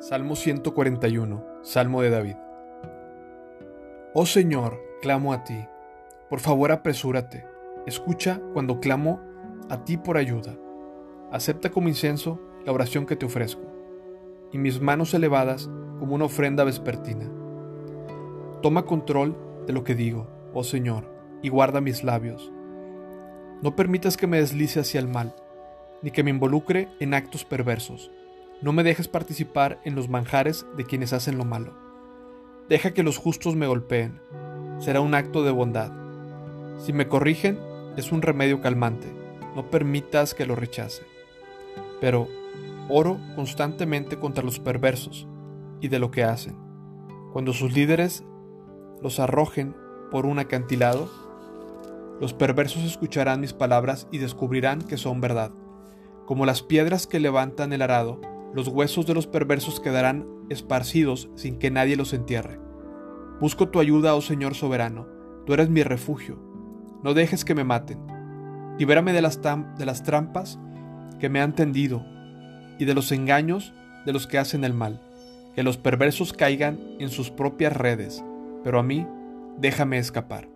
Salmo 141, Salmo de David. Oh Señor, clamo a ti. Por favor, apresúrate. Escucha cuando clamo a ti por ayuda. Acepta como incenso la oración que te ofrezco, y mis manos elevadas como una ofrenda vespertina. Toma control de lo que digo, oh Señor, y guarda mis labios. No permitas que me deslice hacia el mal, ni que me involucre en actos perversos no me dejes participar en los manjares de quienes hacen lo malo. Deja que los justos me golpeen. Será un acto de bondad. Si me corrigen, es un remedio calmante. No permitas que lo rechace. Pero oro constantemente contra los perversos y de lo que hacen. Cuando sus líderes los arrojen por un acantilado, los perversos escucharán mis palabras y descubrirán que son verdad. Como las piedras que levantan el arado, los huesos de los perversos quedarán esparcidos sin que nadie los entierre. Busco tu ayuda, oh Señor soberano, tú eres mi refugio. No dejes que me maten. Libérame de las, de las trampas que me han tendido y de los engaños de los que hacen el mal. Que los perversos caigan en sus propias redes, pero a mí déjame escapar.